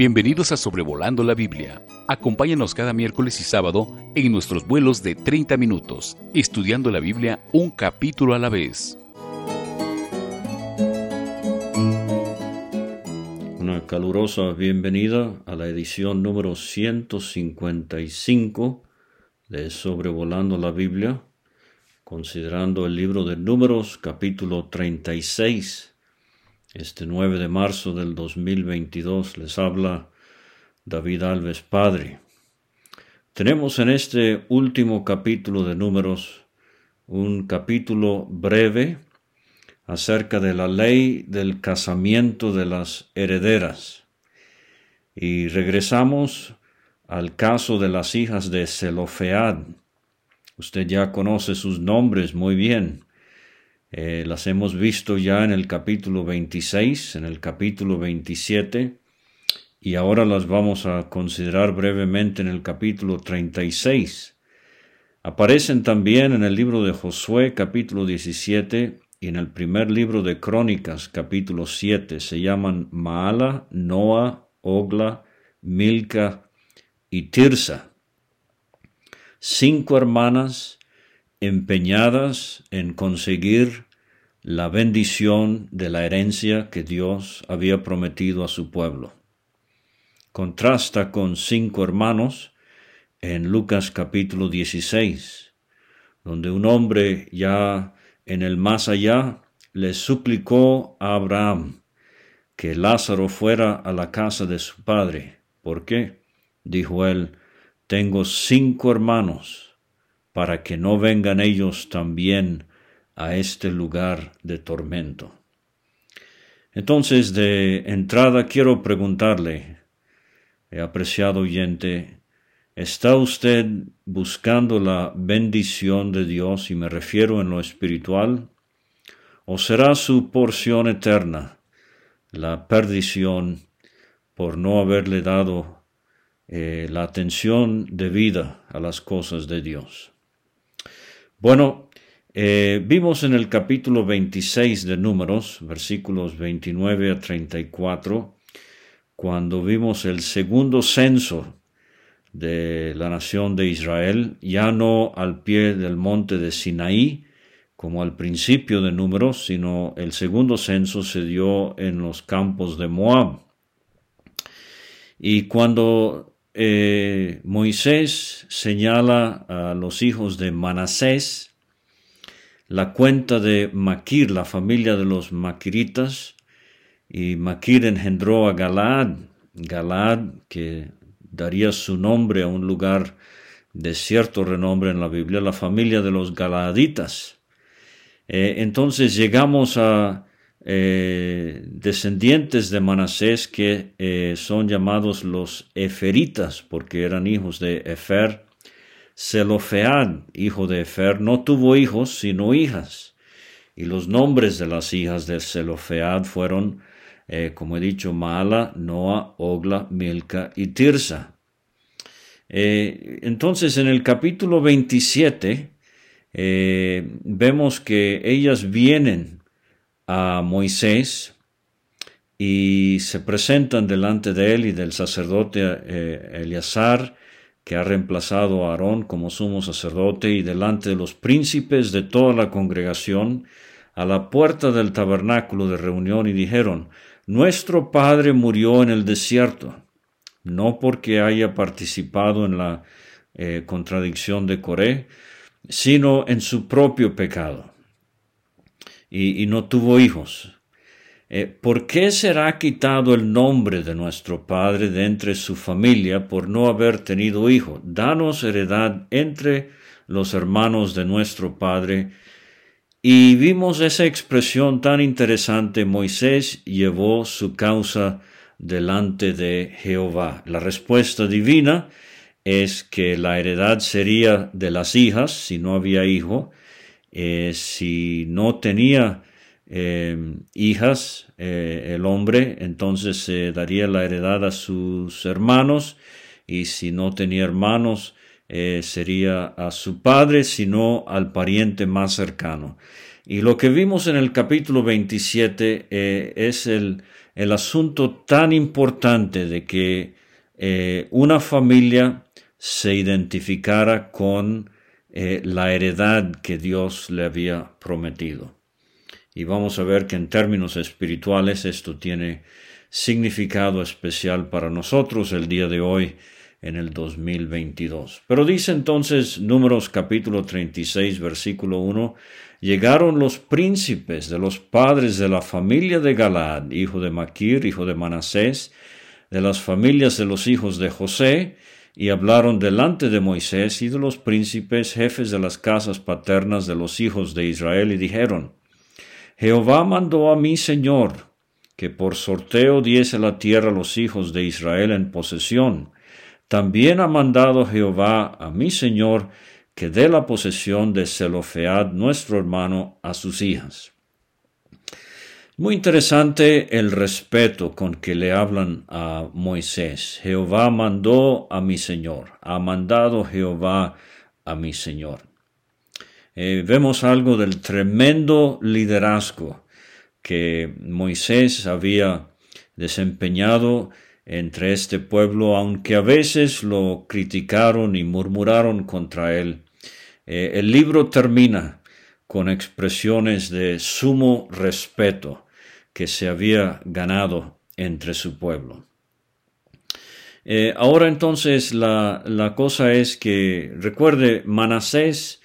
Bienvenidos a Sobrevolando la Biblia. Acompáñanos cada miércoles y sábado en nuestros vuelos de 30 minutos, estudiando la Biblia un capítulo a la vez. Una calurosa bienvenida a la edición número 155 de Sobrevolando la Biblia, considerando el libro de Números capítulo 36 este 9 de marzo del 2022 les habla David Alves Padre. Tenemos en este último capítulo de números un capítulo breve acerca de la ley del casamiento de las herederas. Y regresamos al caso de las hijas de Zelofead. Usted ya conoce sus nombres muy bien. Eh, las hemos visto ya en el capítulo 26, en el capítulo 27, y ahora las vamos a considerar brevemente en el capítulo 36. Aparecen también en el libro de Josué, capítulo 17, y en el primer libro de Crónicas, capítulo 7. Se llaman Maala, Noa, Ogla, Milca y Tirsa. Cinco hermanas empeñadas en conseguir la bendición de la herencia que Dios había prometido a su pueblo. Contrasta con cinco hermanos en Lucas capítulo 16, donde un hombre ya en el más allá le suplicó a Abraham que Lázaro fuera a la casa de su padre. ¿Por qué? Dijo él, tengo cinco hermanos para que no vengan ellos también a este lugar de tormento. Entonces, de entrada quiero preguntarle, apreciado oyente, ¿está usted buscando la bendición de Dios y me refiero en lo espiritual? ¿O será su porción eterna la perdición por no haberle dado eh, la atención debida a las cosas de Dios? Bueno, eh, vimos en el capítulo 26 de Números, versículos 29 a 34, cuando vimos el segundo censo de la nación de Israel, ya no al pie del monte de Sinaí, como al principio de Números, sino el segundo censo se dio en los campos de Moab. Y cuando eh, Moisés señala a los hijos de Manasés la cuenta de Maquir, la familia de los Maquiritas, y Maquir engendró a Galaad, Galaad que daría su nombre a un lugar de cierto renombre en la Biblia, la familia de los Galaaditas. Eh, entonces llegamos a eh, descendientes de Manasés que eh, son llamados los Eferitas porque eran hijos de Efer. Zelofead, hijo de Efer, no tuvo hijos sino hijas. Y los nombres de las hijas de Zelofead fueron, eh, como he dicho, Mala, Noa, Ogla, Milca y Tirsa. entonces en el capítulo 27 vemos que ellas vienen a Moisés y se presentan delante de él y del sacerdote eh, Eleazar, que ha reemplazado a Aarón como sumo sacerdote, y delante de los príncipes de toda la congregación, a la puerta del tabernáculo de reunión, y dijeron, Nuestro Padre murió en el desierto, no porque haya participado en la eh, contradicción de Coré, sino en su propio pecado y, no tuvo hijos. Eh, ¿Por qué será quitado el nombre de nuestro Padre de entre su familia por no haber tenido hijo? Danos heredad entre los hermanos de nuestro Padre. Y vimos esa expresión tan interesante. Moisés llevó su causa delante de Jehová. La respuesta divina es que la heredad sería de las hijas si no había hijo, eh, si no tenía eh, hijas eh, el hombre, entonces se daría la heredad a sus hermanos, y si no tenía hermanos, sería a su padre, sino al pariente más cercano. Y lo que vimos en el capítulo 27 eh, es el, el, asunto tan importante de que eh, una familia se identificara con eh, la heredad que Dios le había prometido. Y vamos a ver que en términos espirituales esto tiene significado especial para nosotros el día de hoy en el 2022. Pero dice entonces Números capítulo 36 versículo 1, llegaron los príncipes de los padres de la familia de Galaad, hijo de Maquir, hijo de Manasés, de las familias de los hijos de José, y hablaron delante de Moisés y de los príncipes, jefes de las casas paternas de los hijos de Israel, y dijeron, Jehová mandó a mi Señor que por sorteo diese la tierra a los hijos de Israel en posesión. También ha mandado Jehová a mi Señor que dé la posesión de Zelofead, nuestro hermano, a sus hijas. Muy interesante el respeto con que le hablan a Moisés. Jehová mandó a mi Señor, ha mandado Jehová a mi Señor. Eh, vemos algo del tremendo liderazgo que Moisés había desempeñado entre este pueblo, aunque a veces lo criticaron y murmuraron contra él. Eh, el libro termina con expresiones de sumo respeto que se había ganado entre su pueblo. Eh, ahora entonces la, la, cosa es que, recuerde, Manasés,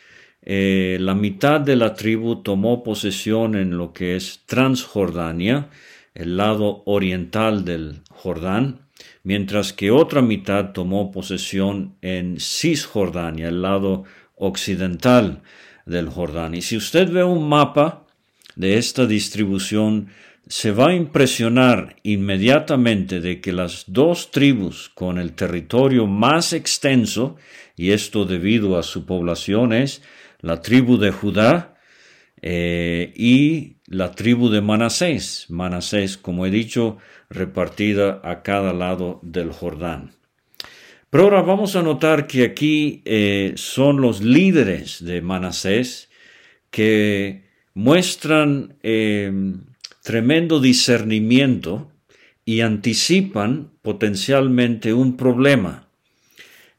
eh, la mitad de la tribu tomó posesión en lo que es Transjordania, el lado oriental del Jordán, mientras que otra mitad tomó posesión en Cisjordania, el lado occidental del Jordán. Y si usted ve un mapa de esta distribución, se va a impresionar inmediatamente de que las dos tribus con el territorio más extenso, y esto debido a su población, es la tribu de Judá eh, y la tribu de Manasés. Manasés, como he dicho, repartida a cada lado del Jordán. Pero ahora vamos a notar que aquí eh, son los líderes de Manasés que muestran eh, tremendo discernimiento y anticipan potencialmente un problema.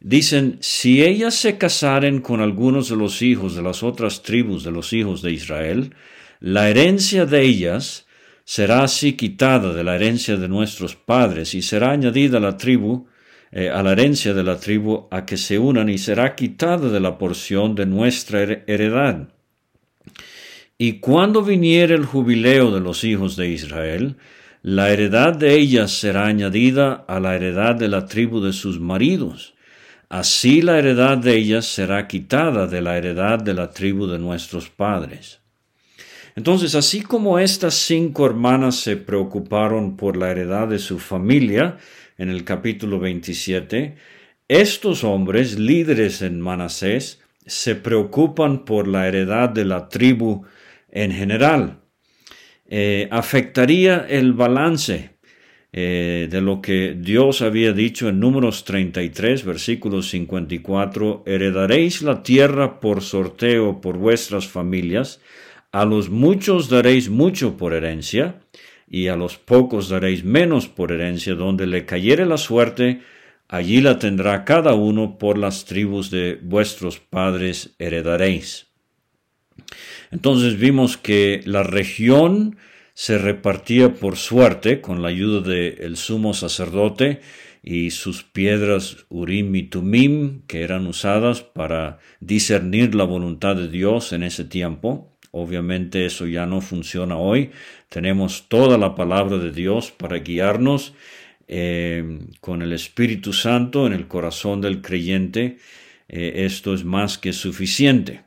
Dicen, si ellas se casaren con algunos de los hijos de las otras tribus de los hijos de Israel, la herencia de ellas será así quitada de la herencia de nuestros padres y será añadida a la tribu, eh, a la herencia de la tribu a que se unan y será quitada de la porción de nuestra heredad. Y cuando viniere el jubileo de los hijos de Israel, la heredad de ellas será añadida a la heredad de la tribu de sus maridos. Así la heredad de ellas será quitada de la heredad de la tribu de nuestros padres. Entonces, así como estas cinco hermanas se preocuparon por la heredad de su familia, en el capítulo 27, estos hombres, líderes en Manasés, se preocupan por la heredad de la tribu en general. Eh, afectaría el balance eh, de lo que Dios había dicho en números 33, versículo 54, heredaréis la tierra por sorteo por vuestras familias, a los muchos daréis mucho por herencia, y a los pocos daréis menos por herencia, donde le cayere la suerte, allí la tendrá cada uno por las tribus de vuestros padres heredaréis. Entonces vimos que la región se repartía por suerte con la ayuda del sumo sacerdote y sus piedras Urim y Tumim que eran usadas para discernir la voluntad de Dios en ese tiempo. Obviamente eso ya no funciona hoy. Tenemos toda la palabra de Dios para guiarnos eh, con el Espíritu Santo en el corazón del creyente. Eh, esto es más que suficiente.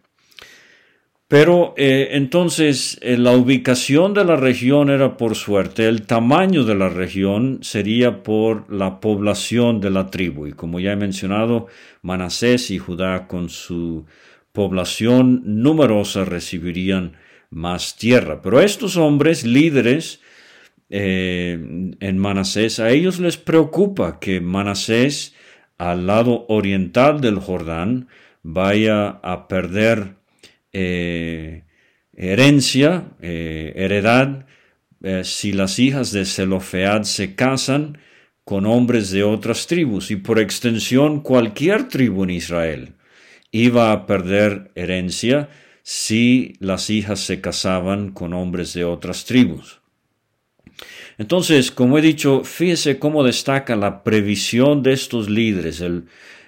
Pero eh, entonces eh, la ubicación de la región era por suerte, el tamaño de la región sería por la población de la tribu. Y como ya he mencionado, Manasés y Judá con su población numerosa recibirían más tierra. Pero estos hombres, líderes eh, en Manasés, a ellos les preocupa que Manasés, al lado oriental del Jordán, vaya a perder eh, herencia, eh, heredad, eh, si las hijas de Zelofead se casan con hombres de otras tribus y por extensión cualquier tribu en Israel iba a perder herencia si las hijas se casaban con hombres de otras tribus. Entonces, como he dicho, fíjese cómo destaca la previsión de estos líderes,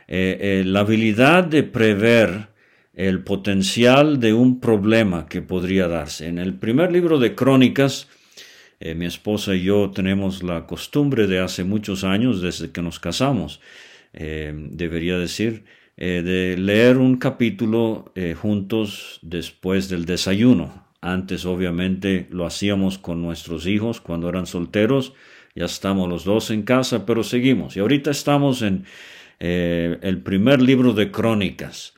la habilidad de prever el potencial de un problema que podría darse. En el primer libro de Crónicas, eh, mi esposa y yo tenemos la costumbre de hace muchos años, desde que nos casamos, eh, debería decir, eh, de leer un capítulo juntos después del desayuno. Antes obviamente lo hacíamos con nuestros hijos cuando eran solteros, ya estamos los dos en casa, pero seguimos. Y ahorita estamos en el primer libro de Crónicas.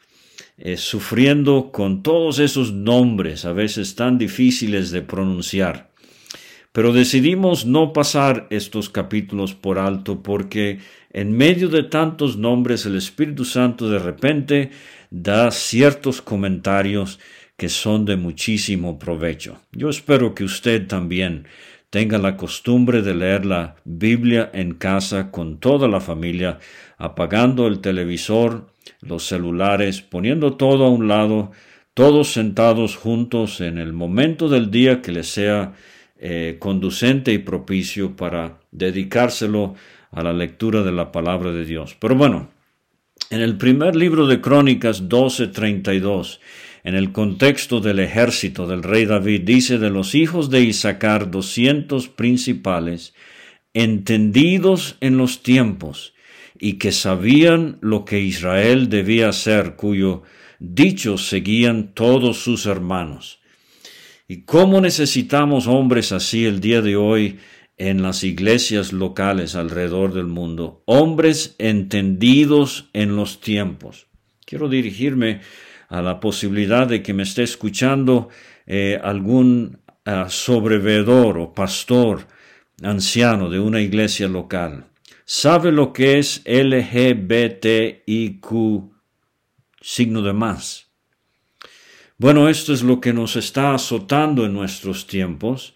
Sufriendo con todos esos nombres a veces tan difíciles de pronunciar. Pero decidimos no pasar estos capítulos por alto porque en medio de tantos nombres el Espíritu Santo de repente da ciertos comentarios que son de muchísimo provecho. Yo espero que usted también tenga la costumbre de leer la Biblia en casa con toda la familia, apagando el televisor, los celulares, poniendo todo a un lado, todos sentados juntos en el momento del día que les sea eh, conducente y propicio para dedicárselo a la lectura de la palabra de Dios. Pero bueno, en el primer libro de Crónicas 12:32, en el contexto del ejército del rey David, dice de los hijos de Isaacar doscientos principales, entendidos en los tiempos, y que sabían lo que Israel debía hacer, cuyo dicho seguían todos sus hermanos. ¿Y cómo necesitamos hombres así el día de hoy en las iglesias locales alrededor del mundo? Hombres entendidos en los tiempos. Quiero dirigirme a la posibilidad de que me esté escuchando eh, algún uh, sobrevedor o pastor anciano de una iglesia local. ¿Sabe lo que es LGBTIQ signo de más? Bueno, esto es lo que nos está azotando en nuestros tiempos.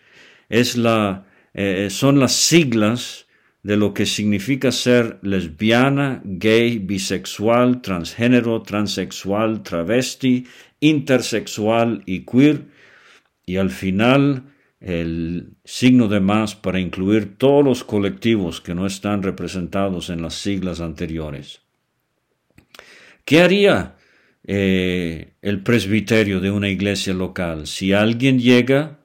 Es la, eh, son las siglas de lo que significa ser lesbiana, gay, bisexual, transgénero, transexual, travesti, intersexual y queer. Y al final el signo de más para incluir todos los colectivos que no están representados en las siglas anteriores. ¿Qué haría eh, el presbiterio de una iglesia local. Si alguien llega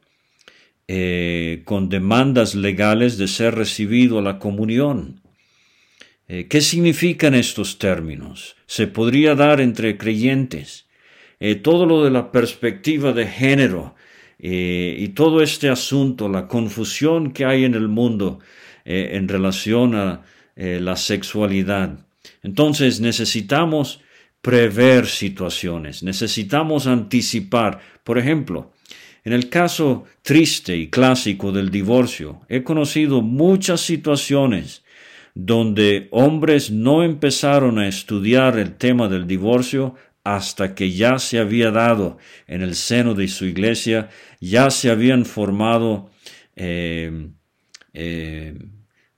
eh, con demandas legales de ser recibido a la comunión, eh, ¿qué significan estos términos? Se podría dar entre creyentes. todo lo de la perspectiva de género y todo este asunto, la confusión que hay en el mundo en relación a la sexualidad. Entonces necesitamos prever situaciones, necesitamos anticipar. Por ejemplo, en el caso triste y clásico del divorcio, he conocido muchas situaciones donde hombres no empezaron a estudiar el tema del divorcio hasta que ya se había dado en el seno de su iglesia, ya se habían formado eh, eh,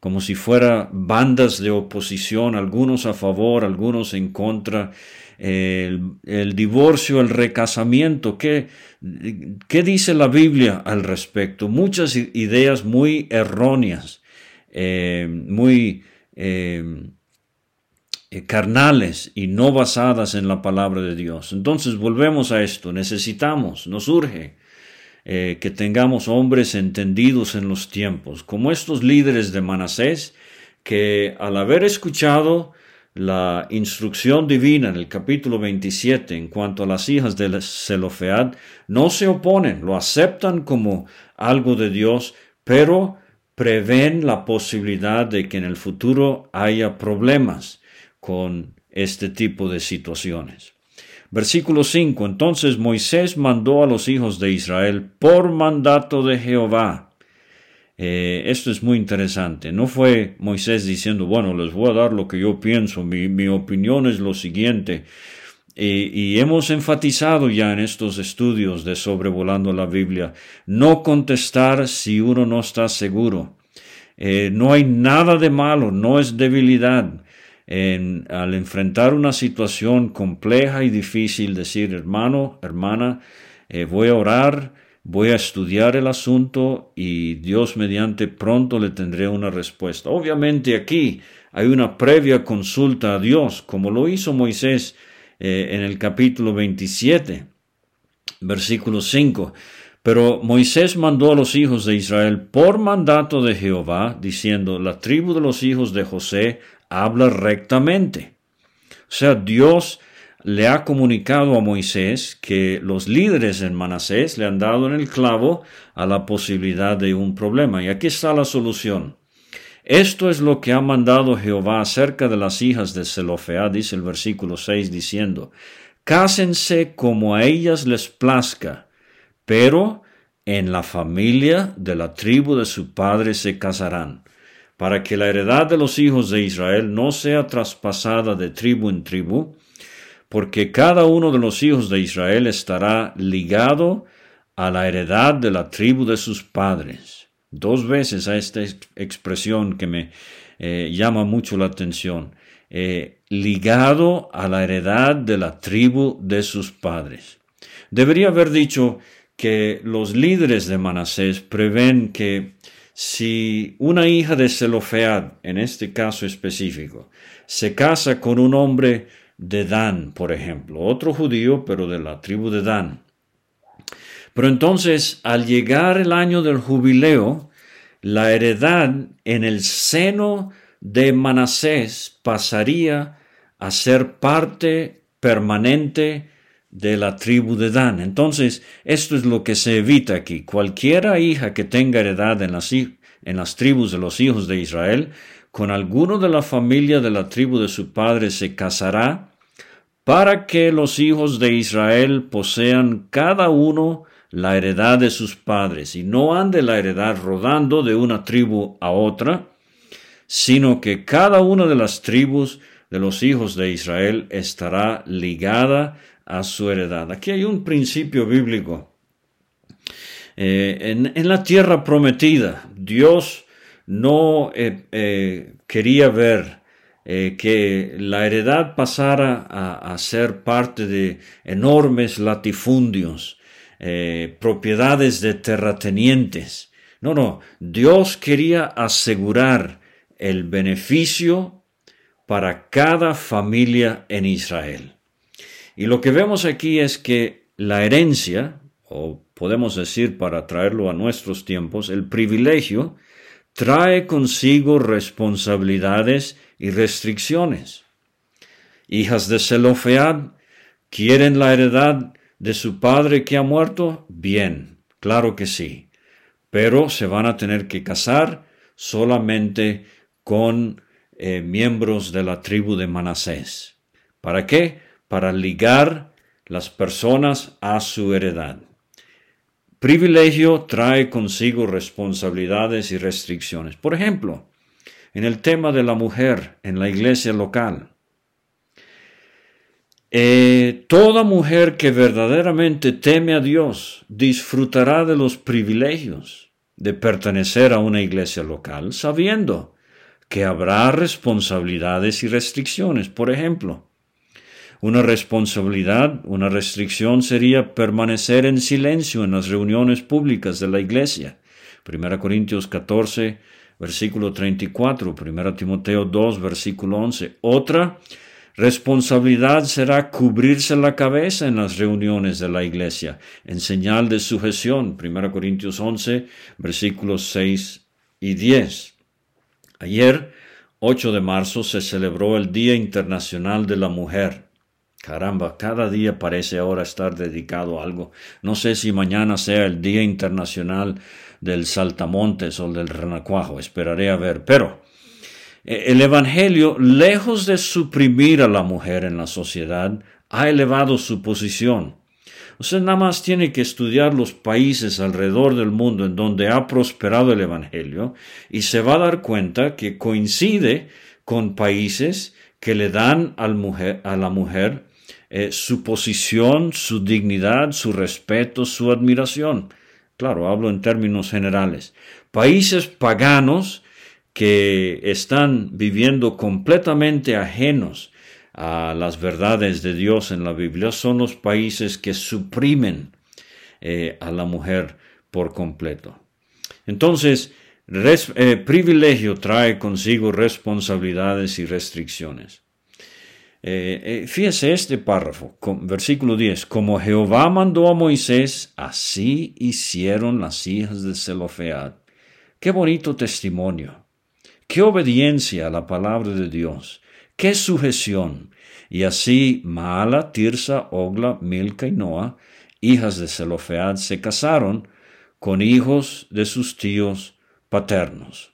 como si fuera bandas de oposición, algunos a favor, algunos en contra, el, divorcio, el recasamiento, ¿qué, ¿qué, dice la Biblia al respecto? Muchas ideas muy erróneas, eh, muy carnales y no basadas en la palabra de Dios. Entonces volvemos a esto, necesitamos, nos urge eh, que tengamos hombres entendidos en los tiempos, como estos líderes de Manasés, que al haber escuchado la instrucción divina en el capítulo 27 en cuanto a las hijas de Zelofead, no se oponen, lo aceptan como algo de Dios, pero prevén la posibilidad de que en el futuro haya problemas con este tipo de situaciones. Versículo 5. Entonces Moisés mandó a los hijos de Israel por mandato de Jehová. Eh, esto es muy interesante. No fue Moisés diciendo, bueno, les voy a dar lo que yo pienso, mi, mi opinión es lo siguiente. y, hemos enfatizado ya en estos estudios de sobrevolando la Biblia, no contestar si uno no está seguro. Eh, no hay nada de malo, no es debilidad. Al enfrentar una situación compleja y difícil, decir, hermano, hermana, eh, voy a orar, voy a estudiar el asunto y Dios mediante pronto le tendré una respuesta. Obviamente aquí hay una previa consulta a Dios, como lo hizo Moisés eh, en el capítulo 27, versículo 5. Pero Moisés mandó a los hijos de Israel por mandato de Jehová, diciendo, la tribu de los hijos de José habla rectamente. O sea, Dios le ha comunicado a Moisés que los líderes en Manasés le han dado en el clavo a la posibilidad de un problema. Y aquí está la solución. Esto es lo que ha mandado Jehová acerca de las hijas de Zelofeá, dice el versículo 6, diciendo, Cásense como a ellas les plazca, pero en la familia de la tribu de su padre se casarán, para que la heredad de los hijos de Israel no sea traspasada de tribu en tribu, porque cada uno de los hijos de Israel estará ligado a la heredad de la tribu de sus padres dos veces a esta expresión que me eh, llama mucho la atención, eh, ligado a la heredad de la tribu de sus padres. Debería haber dicho que los líderes de Manasés prevén que si una hija de Zelofead, en este caso específico, se casa con un hombre de Dan, por ejemplo, otro judío, pero de la tribu de Dan, pero entonces, al llegar el año del jubileo, la heredad en el seno de Manasés pasaría a ser parte permanente de la tribu de Dan. Entonces, esto es lo que se evita aquí. Cualquiera hija que tenga heredad en las, en las tribus de los hijos de Israel, con alguno de la familia de la tribu de su padre se casará, para que los hijos de Israel posean cada uno la heredad de sus padres y no ande la heredad rodando de una tribu a otra, sino que cada una de las tribus de los hijos de Israel estará ligada a su heredad. Aquí hay un principio bíblico. Eh, en, la tierra prometida, Dios no eh, eh, quería ver que la heredad pasara a ser parte de enormes latifundios, propiedades de terratenientes. No, no, Dios quería asegurar el beneficio para cada familia en Israel. Y lo que vemos aquí es que la herencia, o podemos decir para traerlo a nuestros tiempos, el privilegio, trae consigo responsabilidades y restricciones. Hijas de Zelofead quieren la heredad de su padre que ha muerto? Bien, claro que sí. Pero se van a tener que casar solamente con eh, miembros de la tribu de Manasés. ¿Para qué? Para ligar las personas a su heredad. Privilegio trae consigo responsabilidades y restricciones. Por ejemplo, en el tema de la mujer en la iglesia local. Eh, toda mujer que verdaderamente teme a Dios disfrutará de los privilegios de pertenecer a una iglesia local, sabiendo que habrá responsabilidades y restricciones. Por ejemplo, una responsabilidad, una restricción sería permanecer en silencio en las reuniones públicas de la iglesia. 1 Corintios 14, versículo 34, 1 Timoteo 2, versículo 11. Otra, Responsabilidad será cubrirse la cabeza en las reuniones de la iglesia, en señal de sujeción. 1 Corintios 11, versículos 6 y 10. Ayer, 8 de marzo, se celebró el Día Internacional de la Mujer. Caramba, cada día parece ahora estar dedicado a algo. No sé si mañana sea el Día Internacional del Saltamontes o del Renacuajo, esperaré a ver. Pero eh, el Evangelio, lejos de suprimir a la mujer en la sociedad, ha elevado su posición. Usted nada más tiene que estudiar los países alrededor del mundo en donde ha prosperado el Evangelio y se va a dar cuenta que coincide con países que le dan a la mujer eh, su posición, su dignidad, su respeto, su admiración. Claro, hablo en términos generales. Países paganos que están viviendo completamente ajenos a las verdades de Dios en la Biblia son los países que suprimen eh, a la mujer por completo. Entonces, eh, privilegio trae consigo responsabilidades y restricciones. Eh, fíjese este párrafo, versículo 10. Como Jehová mandó a Moisés, así hicieron las hijas de Zelofead. Qué bonito testimonio. Qué obediencia a la palabra de Dios. Qué sujeción. Y así Maala, Tirsa, Ogla, Milca y Noa, hijas de Zelofead, se casaron con hijos de sus tíos paternos.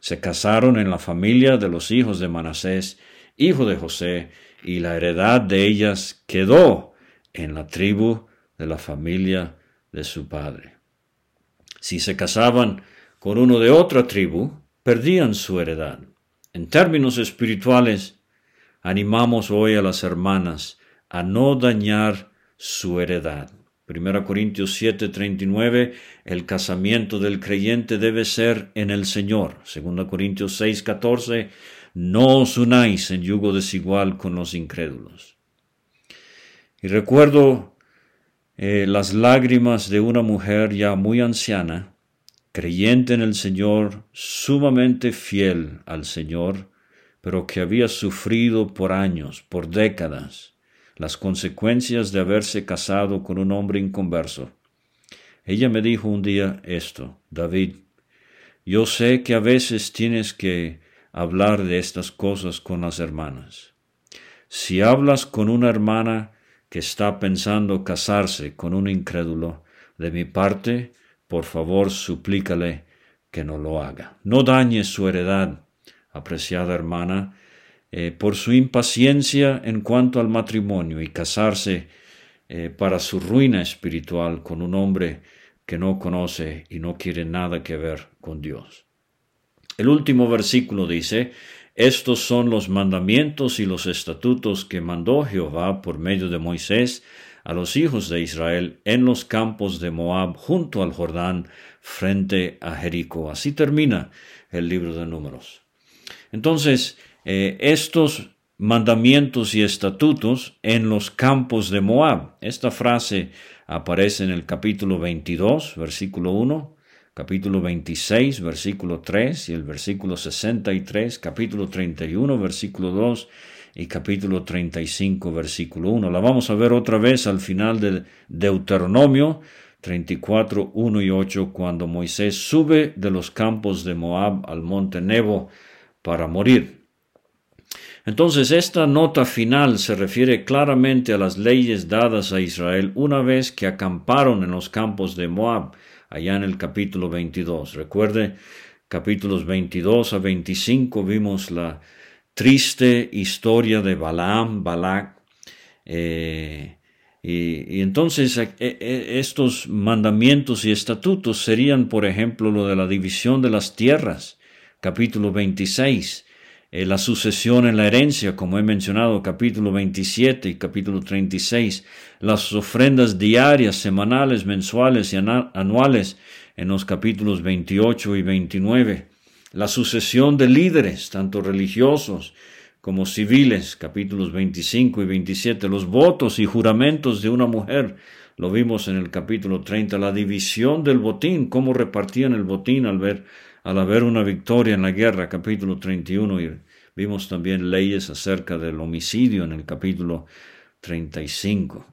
Se casaron en la familia de los hijos de Manasés, hijo de José, y la heredad de ellas quedó en la tribu de la familia de su padre. Si se casaban con uno de otra tribu, perdían su heredad. En términos espirituales, animamos hoy a las hermanas a no dañar su heredad. 1 Corintios 7:39, el casamiento del creyente debe ser en el Señor. 2 Corintios 6:14, no os unáis en yugo desigual con los incrédulos. Y recuerdo eh, las lágrimas de una mujer ya muy anciana, creyente en el Señor, sumamente fiel al Señor, pero que había sufrido por años, por décadas, las consecuencias de haberse casado con un hombre inconverso. Ella me dijo un día esto, David, yo sé que a veces tienes que hablar de estas cosas con las hermanas. Si hablas con una hermana que está pensando casarse con un incrédulo, de mi parte, por favor suplícale que no lo haga. No dañes su heredad, apreciada hermana, eh, por su impaciencia en cuanto al matrimonio y casarse eh, para su ruina espiritual con un hombre que no conoce y no quiere nada que ver con Dios. El último versículo dice, estos son los mandamientos y los estatutos que mandó Jehová por medio de Moisés a los hijos de Israel en los campos de Moab junto al Jordán frente a Jericó. Así termina el libro de números. Entonces, eh, estos mandamientos y estatutos en los campos de Moab. Esta frase aparece en el capítulo 22, versículo 1, capítulo 26, versículo 3 y el versículo 63, capítulo 31, versículo 2 y capítulo 35, versículo 1. La vamos a ver otra vez al final de Deuteronomio 34, 1 y 8, cuando Moisés sube de los campos de Moab al monte Nebo para morir. Entonces esta nota final se refiere claramente a las leyes dadas a Israel una vez que acamparon en los campos de Moab, allá en el capítulo 22. Recuerde, capítulos 22 a 25 vimos la triste historia de Balaam, Balak. Eh, y, entonces eh, eh, estos mandamientos y estatutos serían, por ejemplo, lo de la división de las tierras, capítulo 26, la sucesión en la herencia, como he mencionado, capítulo 27 y capítulo 36, las ofrendas diarias, semanales, mensuales y anuales en los capítulos 28 y 29, la sucesión de líderes, tanto religiosos como civiles, capítulos 25 y 27, los votos y juramentos de una mujer, lo vimos en el capítulo 30, la división del botín, cómo repartían el botín al ver al haber una victoria en la guerra, capítulo 31, y vimos también leyes acerca del homicidio en el capítulo 35.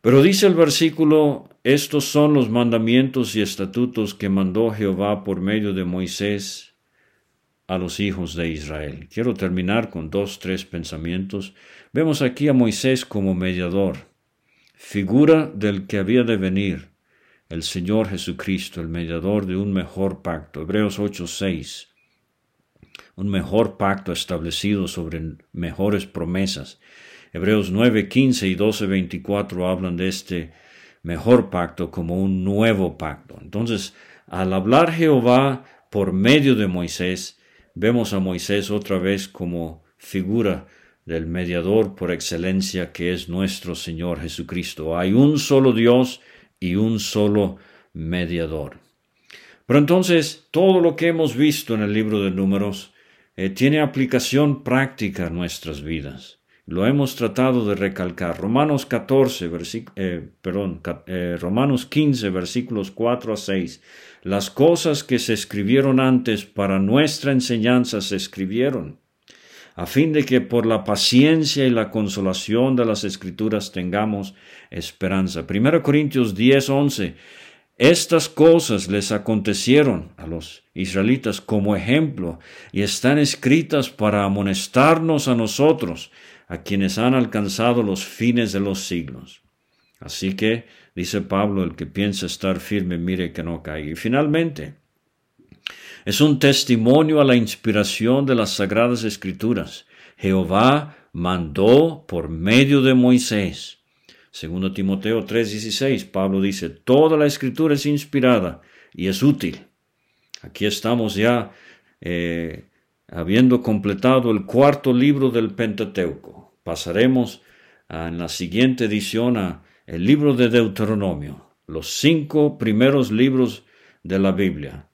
Pero dice el versículo, estos son los mandamientos y estatutos que mandó Jehová por medio de Moisés a los hijos de Israel. Quiero terminar con dos, tres pensamientos. Vemos aquí a Moisés como mediador, figura del que había de venir, el Señor Jesucristo, el mediador de un mejor pacto. Hebreos 8:6. Un mejor pacto establecido sobre mejores promesas. Hebreos 9, 15 y 12, 24 hablan de este mejor pacto como un nuevo pacto. Entonces, al hablar Jehová por medio de Moisés, vemos a Moisés otra vez como figura del mediador por excelencia que es nuestro Señor Jesucristo. Hay un solo Dios y un solo mediador. Pero entonces, todo lo que hemos visto en el libro de números eh, tiene aplicación práctica en nuestras vidas. Lo hemos tratado de recalcar. Romanos 14, eh, perdón, eh, Romanos 15, versículos 4 a 6. Las cosas que se escribieron antes para nuestra enseñanza se escribieron, a fin de que por la paciencia y la consolación de las escrituras tengamos esperanza. 1 Corintios 10, 11. Estas cosas les acontecieron a los israelitas como ejemplo y están escritas para amonestarnos a nosotros, a quienes han alcanzado los fines de los siglos. Así que, dice Pablo, el que piensa estar firme, mire que no caiga. Y finalmente, es un testimonio a la inspiración de las sagradas escrituras. Jehová mandó por medio de Moisés. Segundo Timoteo 3:16, Pablo dice, toda la escritura es inspirada y es útil. Aquí estamos ya eh, habiendo completado el cuarto libro del Pentateuco pasaremos en la siguiente edición a el libro de Deuteronomio, los cinco primeros libros de la Biblia,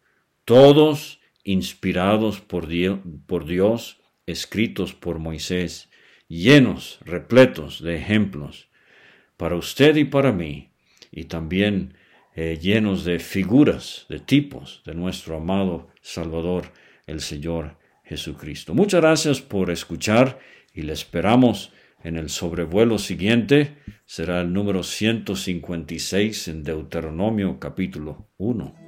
todos inspirados por Dios, escritos por Moisés, llenos, repletos de ejemplos, para usted y para mí, y también eh, llenos de figuras, de tipos de nuestro amado Salvador, el Señor Jesucristo. Muchas gracias por escuchar y le esperamos en el sobrevuelo siguiente. Será el número 156 en Deuteronomio capítulo 1.